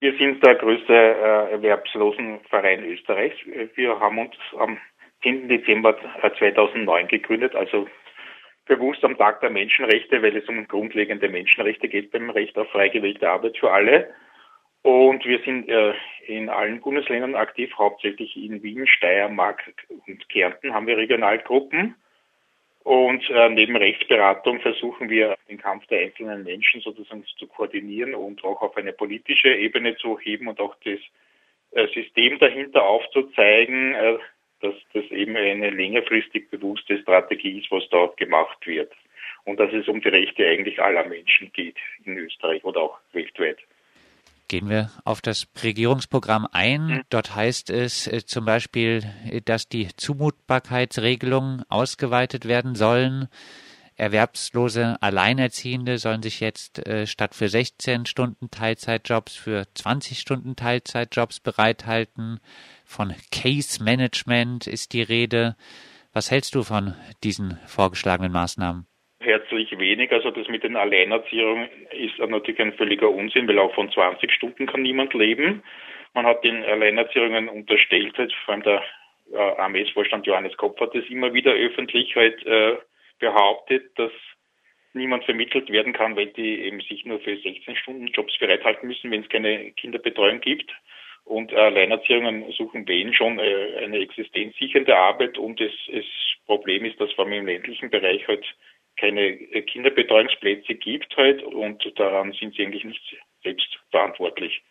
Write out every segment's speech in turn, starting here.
Wir sind der größte äh, Erwerbslosenverein Österreichs. Wir haben uns am 10. Dezember 2009 gegründet, also bewusst am Tag der Menschenrechte, weil es um grundlegende Menschenrechte geht beim Recht auf frei gewählte Arbeit für alle. Und wir sind äh, in allen Bundesländern aktiv, hauptsächlich in Wien, Steiermark und Kärnten haben wir Regionalgruppen. Und äh, neben Rechtsberatung versuchen wir den Kampf der einzelnen Menschen sozusagen zu koordinieren und auch auf eine politische Ebene zu heben und auch das äh, System dahinter aufzuzeigen, äh, dass das eben eine längerfristig bewusste Strategie ist, was dort gemacht wird. Und dass es um die Rechte eigentlich aller Menschen geht in Österreich oder auch weltweit. Gehen wir auf das Regierungsprogramm ein. Mhm. Dort heißt es äh, zum Beispiel, dass die Zumutbarkeitsregelungen ausgeweitet werden sollen. Erwerbslose Alleinerziehende sollen sich jetzt äh, statt für 16 Stunden Teilzeitjobs für 20 Stunden Teilzeitjobs bereithalten. Von Case Management ist die Rede. Was hältst du von diesen vorgeschlagenen Maßnahmen? Herzlich wenig. Also das mit den Alleinerziehungen ist natürlich ein völliger Unsinn, weil auch von 20 Stunden kann niemand leben. Man hat den Alleinerziehungen unterstellt, vor allem der äh, AMS-Vorstand Johannes Kopf hat das immer wieder öffentlich halt äh, behauptet, dass niemand vermittelt werden kann, weil die eben sich nur für 16 Stunden Jobs bereithalten müssen, wenn es keine Kinderbetreuung gibt. Und Alleinerziehungen suchen wen schon äh, eine existenzsichernde Arbeit und das, das Problem ist, dass vor allem im ländlichen Bereich halt keine Kinderbetreuungsplätze gibt halt und daran sind sie eigentlich nicht selbst verantwortlich.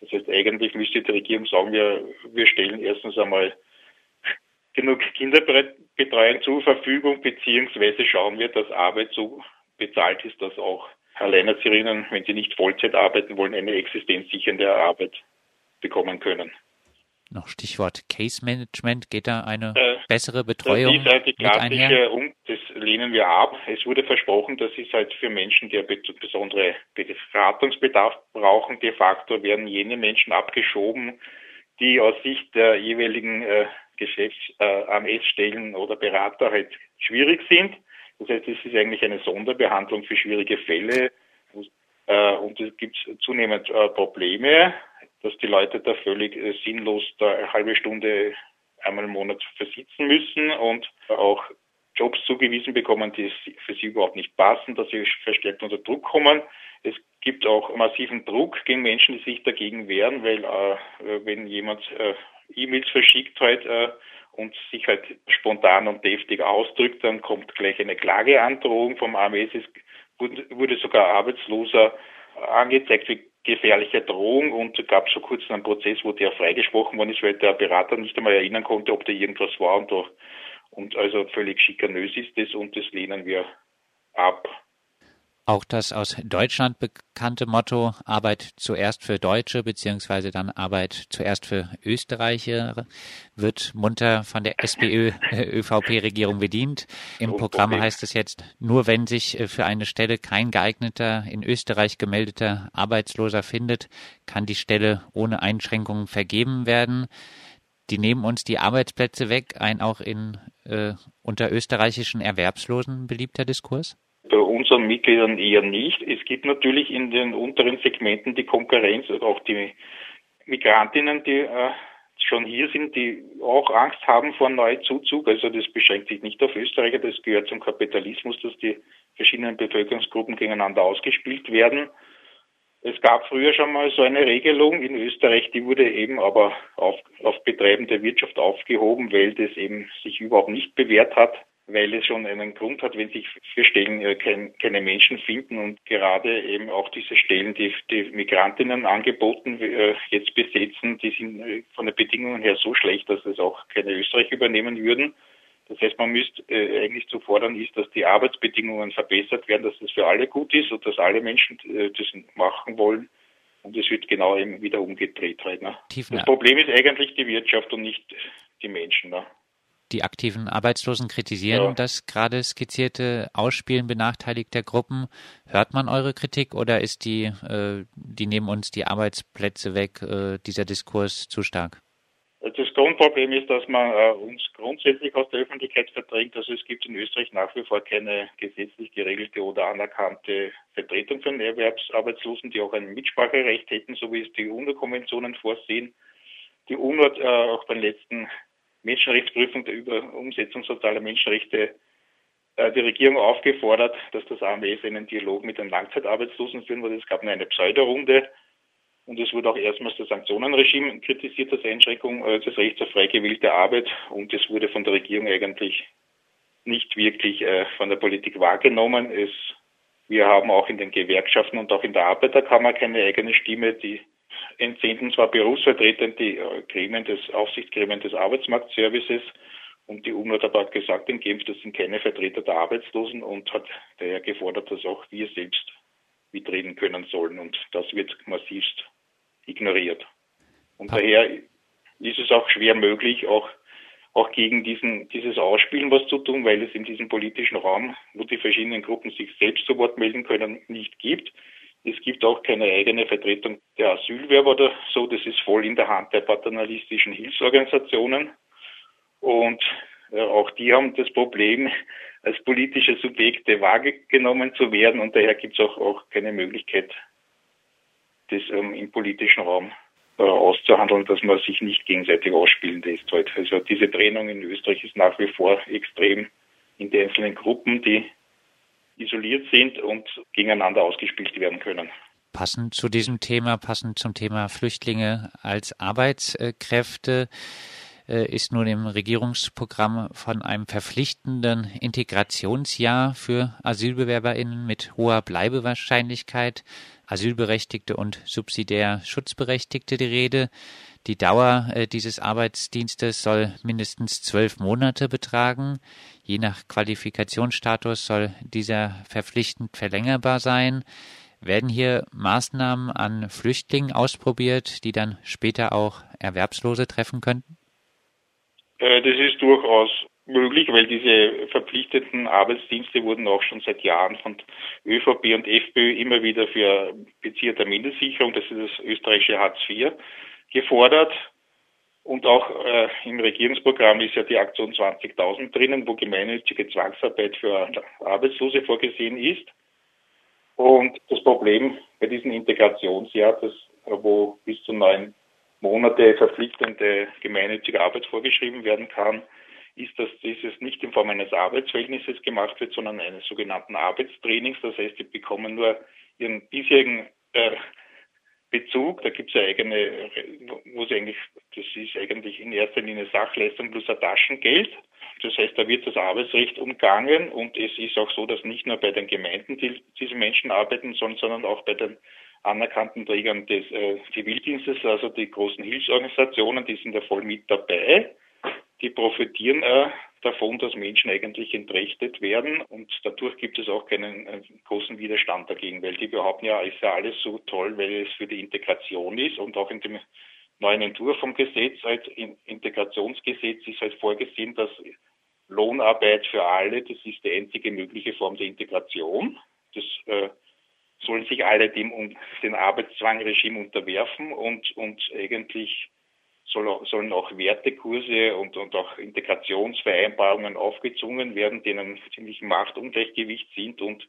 Das heißt, eigentlich müsste die Regierung sagen, wir, wir stellen erstens einmal genug Kinderbetreuung zur Verfügung, beziehungsweise schauen wir, dass Arbeit so bezahlt ist, dass auch Alleinerzieherinnen, wenn sie nicht Vollzeit arbeiten wollen, eine existenzsichernde Arbeit bekommen können. Noch Stichwort Case Management, geht da eine äh, bessere Betreuung das ist halt die klassische, um, das lehnen wir ab. Es wurde versprochen, dass es halt für Menschen, die besondere Beratungsbedarf brauchen, de facto werden jene Menschen abgeschoben, die aus Sicht der jeweiligen äh, Geschäfts-AMS-Stellen äh, oder Berater halt schwierig sind. Das heißt, es ist eigentlich eine Sonderbehandlung für schwierige Fälle. Äh, und es gibt zunehmend äh, Probleme, dass die Leute da völlig äh, sinnlos da eine halbe Stunde einmal im Monat versitzen müssen und auch Jobs zugewiesen bekommen, die für sie überhaupt nicht passen, dass sie verstärkt unter Druck kommen. Es gibt auch massiven Druck gegen Menschen, die sich dagegen wehren, weil äh, wenn jemand äh, E-Mails verschickt halt äh, und sich halt spontan und deftig ausdrückt, dann kommt gleich eine Klageandrohung vom AMS. Es wurde sogar Arbeitsloser angezeigt gefährliche Drohung und gab so kurz einen Prozess, wo der freigesprochen worden ist, weil der Berater nicht einmal erinnern konnte, ob da irgendwas war und, und also völlig schikanös ist das und das lehnen wir ab. Auch das aus Deutschland bekannte Motto Arbeit zuerst für Deutsche beziehungsweise dann Arbeit zuerst für Österreicher wird munter von der SPÖ-ÖVP-Regierung bedient. Im Programm heißt es jetzt, nur wenn sich äh, für eine Stelle kein geeigneter in Österreich gemeldeter Arbeitsloser findet, kann die Stelle ohne Einschränkungen vergeben werden. Die nehmen uns die Arbeitsplätze weg, ein auch in äh, unter österreichischen Erwerbslosen beliebter Diskurs? Bei unseren Mitgliedern eher nicht. Es gibt natürlich in den unteren Segmenten die Konkurrenz, auch die Migrantinnen, die äh, schon hier sind, die auch Angst haben vor Neuzuzug. Also das beschränkt sich nicht auf Österreicher, das gehört zum Kapitalismus, dass die verschiedenen Bevölkerungsgruppen gegeneinander ausgespielt werden. Es gab früher schon mal so eine Regelung in Österreich, die wurde eben aber auf, auf Betreiben der Wirtschaft aufgehoben, weil das eben sich überhaupt nicht bewährt hat weil es schon einen Grund hat, wenn sich für Stellen äh, kein, keine Menschen finden und gerade eben auch diese Stellen, die die Migrantinnen angeboten äh, jetzt besetzen, die sind äh, von den Bedingungen her so schlecht, dass es auch keine Österreich übernehmen würden. Das heißt, man müsste äh, eigentlich zu fordern ist, dass die Arbeitsbedingungen verbessert werden, dass das für alle gut ist und dass alle Menschen äh, das machen wollen. Und es wird genau eben wieder umgedreht. Halt, ne? Das Problem ist eigentlich die Wirtschaft und nicht die Menschen. Ne? Die aktiven Arbeitslosen kritisieren ja. das gerade skizzierte Ausspielen benachteiligter Gruppen. Hört man eure Kritik oder ist die, äh, die nehmen uns die Arbeitsplätze weg, äh, dieser Diskurs zu stark? Das Grundproblem ist, dass man äh, uns grundsätzlich aus der Öffentlichkeit verdrängt. Also es gibt in Österreich nach wie vor keine gesetzlich geregelte oder anerkannte Vertretung von Erwerbsarbeitslosen, die auch ein Mitspracherecht hätten, so wie es die UNO-Konventionen vorsehen. Die UNO hat äh, auch bei der letzten Menschenrechtsprüfung der Über Umsetzung sozialer Menschenrechte äh, die Regierung aufgefordert, dass das AMS einen Dialog mit den Langzeitarbeitslosen führen würde. Es gab nur eine Pseudorunde und es wurde auch erstmals das Sanktionenregime kritisiert als Einschränkung äh, des Rechts auf frei gewählte Arbeit. Und es wurde von der Regierung eigentlich nicht wirklich äh, von der Politik wahrgenommen. Es, wir haben auch in den Gewerkschaften und auch in der Arbeiterkammer keine eigene Stimme. Die entsenden zwar Berufsvertreter die äh, Gremien des Aufsichtsgremien des Arbeitsmarktservices und die UNO hat aber gesagt in Genf, das sind keine Vertreter der Arbeitslosen und hat daher gefordert, dass auch wir selbst mitreden können sollen. Und das wird massivst ignoriert. Und ja. daher ist es auch schwer möglich, auch, auch gegen diesen, dieses Ausspielen was zu tun, weil es in diesem politischen Raum, wo die verschiedenen Gruppen sich selbst zu Wort melden können, nicht gibt. Es gibt auch keine eigene Vertretung der Asylwerber oder so. Das ist voll in der Hand der paternalistischen Hilfsorganisationen. Und äh, auch die haben das Problem, als politische Subjekte wahrgenommen zu werden. Und daher gibt es auch, auch keine Möglichkeit, das ähm, im politischen Raum äh, auszuhandeln, dass man sich nicht gegenseitig ausspielen lässt. Halt. Also diese Trennung in Österreich ist nach wie vor extrem in den einzelnen Gruppen, die isoliert sind und gegeneinander ausgespielt werden können. Passend zu diesem Thema, passend zum Thema Flüchtlinge als Arbeitskräfte, äh, ist nun im Regierungsprogramm von einem verpflichtenden Integrationsjahr für AsylbewerberInnen mit hoher Bleibewahrscheinlichkeit, Asylberechtigte und subsidiär Schutzberechtigte die Rede. Die Dauer äh, dieses Arbeitsdienstes soll mindestens zwölf Monate betragen. Je nach Qualifikationsstatus soll dieser verpflichtend verlängerbar sein. Werden hier Maßnahmen an Flüchtlingen ausprobiert, die dann später auch Erwerbslose treffen könnten? Äh, das ist durchaus möglich, weil diese verpflichteten Arbeitsdienste wurden auch schon seit Jahren von ÖVP und FPÖ immer wieder für Bezieher der Mindestsicherung, das ist das österreichische Hartz IV, gefordert. Und auch äh, im Regierungsprogramm ist ja die Aktion 20.000 drinnen, wo gemeinnützige Zwangsarbeit für Arbeitslose vorgesehen ist. Und das Problem bei diesem Integrationsjahr, das, wo bis zu neun Monate verpflichtende gemeinnützige Arbeit vorgeschrieben werden kann, ist, dass dieses nicht in Form eines Arbeitsverhältnisses gemacht wird, sondern eines sogenannten Arbeitstrainings. Das heißt, die bekommen nur ihren bisherigen äh, Bezug. Da gibt es ja eigene, wo sie eigentlich, das ist eigentlich in erster Linie Sachleistung plus ein Taschengeld. Das heißt, da wird das Arbeitsrecht umgangen und es ist auch so, dass nicht nur bei den Gemeinden die, diese Menschen arbeiten sollen, sondern auch bei den anerkannten Trägern des äh, Zivildienstes, also die großen Hilfsorganisationen, die sind ja voll mit dabei. Die profitieren äh, davon, dass Menschen eigentlich entrechtet werden und dadurch gibt es auch keinen äh, großen Widerstand dagegen, weil die behaupten ja, ist ja alles so toll, weil es für die Integration ist und auch in dem neuen Entwurf vom Gesetz, als Integrationsgesetz ist halt vorgesehen, dass Lohnarbeit für alle, das ist die einzige mögliche Form der Integration. Das äh, sollen sich alle dem um den Arbeitszwangregime unterwerfen und, und eigentlich sollen auch Wertekurse und, und auch Integrationsvereinbarungen aufgezwungen werden, denen ziemlich Machtungleichgewicht sind und,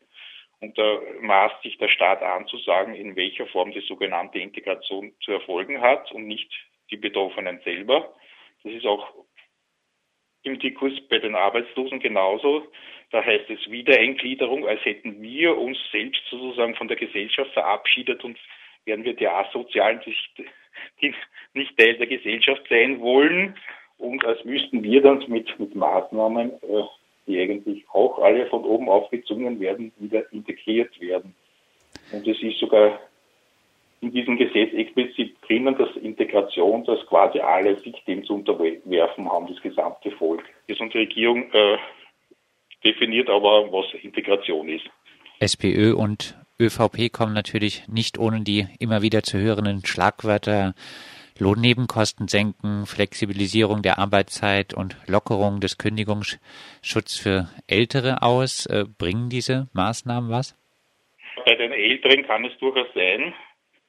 und da maßt sich der Staat an zu sagen, in welcher Form die sogenannte Integration zu erfolgen hat und nicht die Betroffenen selber. Das ist auch im Diskurs bei den Arbeitslosen genauso. Da heißt es Wiedereingliederung, als hätten wir uns selbst sozusagen von der Gesellschaft verabschiedet und wären wir die Asozialen, die nicht Teil der Gesellschaft sein wollen und als müssten wir dann mit, mit Maßnahmen, äh, die eigentlich auch alle von oben aufgezwungen werden, wieder integriert werden. Und es ist sogar in diesem Gesetz explizit drinnen, dass Integration, dass quasi alle sich dem zu unterwerfen haben, das gesamte Volk. Die Regierung äh, definiert aber, was Integration ist. SPÖ und ÖVP kommen natürlich nicht ohne die immer wieder zu hörenden Schlagwörter Lohnnebenkosten senken, Flexibilisierung der Arbeitszeit und Lockerung des Kündigungsschutzes für Ältere aus. Äh, bringen diese Maßnahmen was? Bei den Älteren kann es durchaus sein,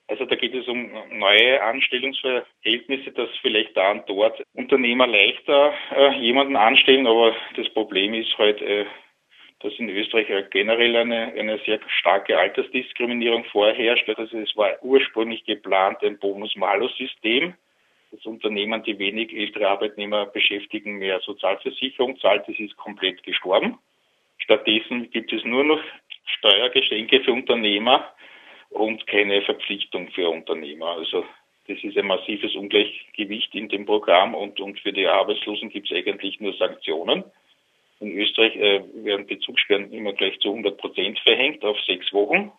Also da geht es um neue Anstellungsverhältnisse, dass vielleicht da und dort Unternehmer leichter äh, jemanden anstellen, aber das Problem ist halt, äh, dass in Österreich generell eine, eine sehr starke Altersdiskriminierung vorherrscht. Also es war ursprünglich geplant ein Bonus-Malus-System, das Unternehmen, die wenig ältere Arbeitnehmer beschäftigen, mehr Sozialversicherung zahlt. Das ist komplett gestorben. Stattdessen gibt es nur noch Steuergeschenke für Unternehmer und keine Verpflichtung für Unternehmer. Also das ist ein massives Ungleichgewicht in dem Programm und, und für die Arbeitslosen gibt es eigentlich nur Sanktionen. In Österreich äh, werden Bezugssperren immer gleich zu 100 Prozent verhängt auf sechs Wochen.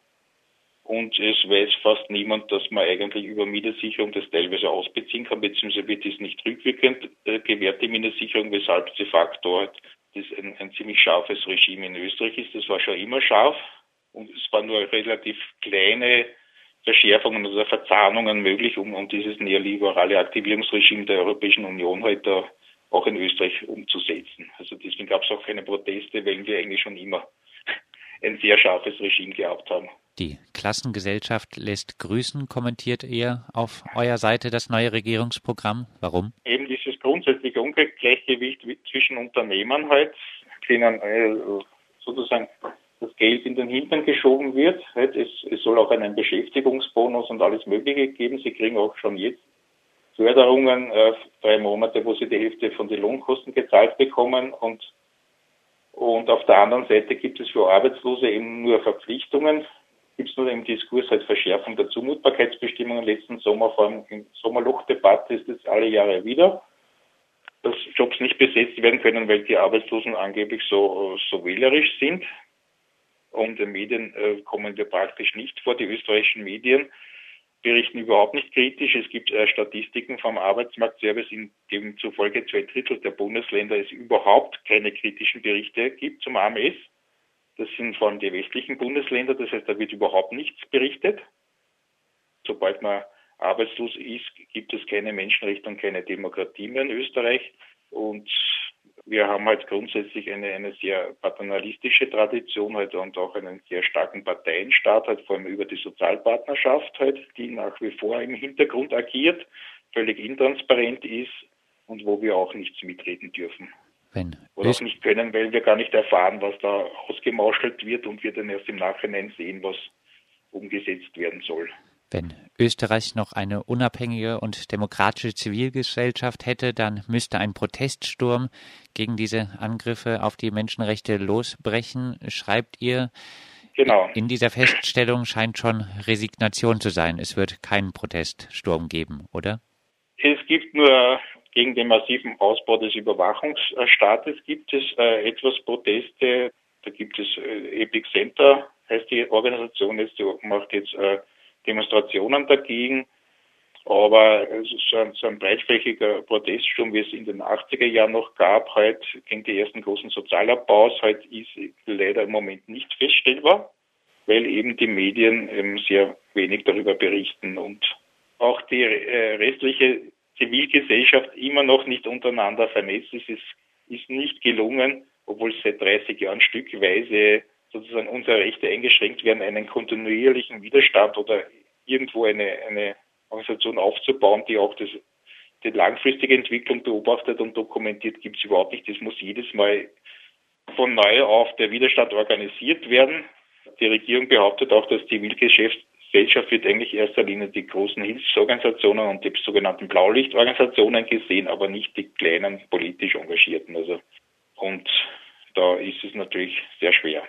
Und es weiß fast niemand, dass man eigentlich über Mietersicherung das teilweise ausbeziehen kann, beziehungsweise wird dies nicht rückwirkend äh, gewährt, die Mietersicherung, weshalb de facto halt das ein, ein ziemlich scharfes Regime in Österreich ist. Das war schon immer scharf und es waren nur relativ kleine Verschärfungen oder Verzahnungen möglich, um, um dieses neoliberale Aktivierungsregime der Europäischen Union heute halt auch in Österreich umzusetzen. Also deswegen gab es auch keine Proteste, weil wir eigentlich schon immer ein sehr scharfes Regime gehabt haben. Die Klassengesellschaft lässt grüßen, kommentiert ihr auf eurer Seite das neue Regierungsprogramm. Warum? Eben dieses grundsätzliche Ungleichgewicht zwischen Unternehmern halt, denen äh, sozusagen das Geld in den Hintern geschoben wird. Halt, es, es soll auch einen Beschäftigungsbonus und alles Mögliche geben. Sie kriegen auch schon jetzt Förderungen, äh, drei Monate, wo sie die Hälfte von den Lohnkosten gezahlt bekommen und und auf der anderen Seite gibt es für Arbeitslose eben nur Verpflichtungen, gibt es nur im Diskurs halt Verschärfung der Zumutbarkeitsbestimmungen. Letzten Sommer, vor allem in Sommerlochdebatte ist es alle Jahre wieder, dass Jobs nicht besetzt werden können, weil die Arbeitslosen angeblich so, so wählerisch sind. Und den Medien äh, kommen wir praktisch nicht vor. Die österreichischen Medien berichten überhaupt nicht kritisch. Es gibt äh, Statistiken vom Arbeitsmarktservice, in dem zufolge zwei Drittel der Bundesländer es überhaupt keine kritischen Berichte gibt zum AMS. Das sind vor allem die westlichen Bundesländer, das heißt, da wird überhaupt nichts berichtet. Sobald man arbeitslos ist, gibt es keine Menschenrechte und keine Demokratie mehr in Österreich. Und wir haben halt grundsätzlich eine, eine sehr paternalistische Tradition halt und auch einen sehr starken Parteienstaat, halt vor allem über die Sozialpartnerschaft halt, die nach wie vor im Hintergrund agiert, völlig intransparent ist und wo wir auch nichts mitreden dürfen. Wenn Oder auch nicht können, weil wir gar nicht erfahren, was da ausgemauschelt wird und wir dann erst im Nachhinein sehen, was umgesetzt werden soll. Wenn Österreich noch eine unabhängige und demokratische Zivilgesellschaft hätte, dann müsste ein Proteststurm gegen diese Angriffe auf die Menschenrechte losbrechen, schreibt ihr. Genau. In dieser Feststellung scheint schon Resignation zu sein. Es wird keinen Proteststurm geben, oder? Es gibt nur gegen den massiven Ausbau des Überwachungsstaates gibt es äh, etwas Proteste. Da gibt es äh, Epic Center, heißt die Organisation jetzt, die macht jetzt äh, Demonstrationen dagegen. Aber so ein, so ein breitflächiger Proteststurm, wie es in den 80er Jahren noch gab, halt gegen die ersten großen Sozialabbaus, halt ist leider im Moment nicht feststellbar, weil eben die Medien eben sehr wenig darüber berichten und auch die äh, restliche Zivilgesellschaft immer noch nicht untereinander vernetzt ist. Es ist nicht gelungen, obwohl seit 30 Jahren stückweise sozusagen unsere Rechte eingeschränkt werden, einen kontinuierlichen Widerstand oder irgendwo eine, eine Organisation aufzubauen, die auch das, die langfristige Entwicklung beobachtet und dokumentiert, gibt es überhaupt nicht. Das muss jedes Mal von neu auf der Widerstand organisiert werden. Die Regierung behauptet auch, dass Zivilgeschäft Gesellschaft wird eigentlich erster Linie die großen Hilfsorganisationen und die sogenannten Blaulichtorganisationen gesehen, aber nicht die kleinen politisch Engagierten. Also, und da ist es natürlich sehr schwer.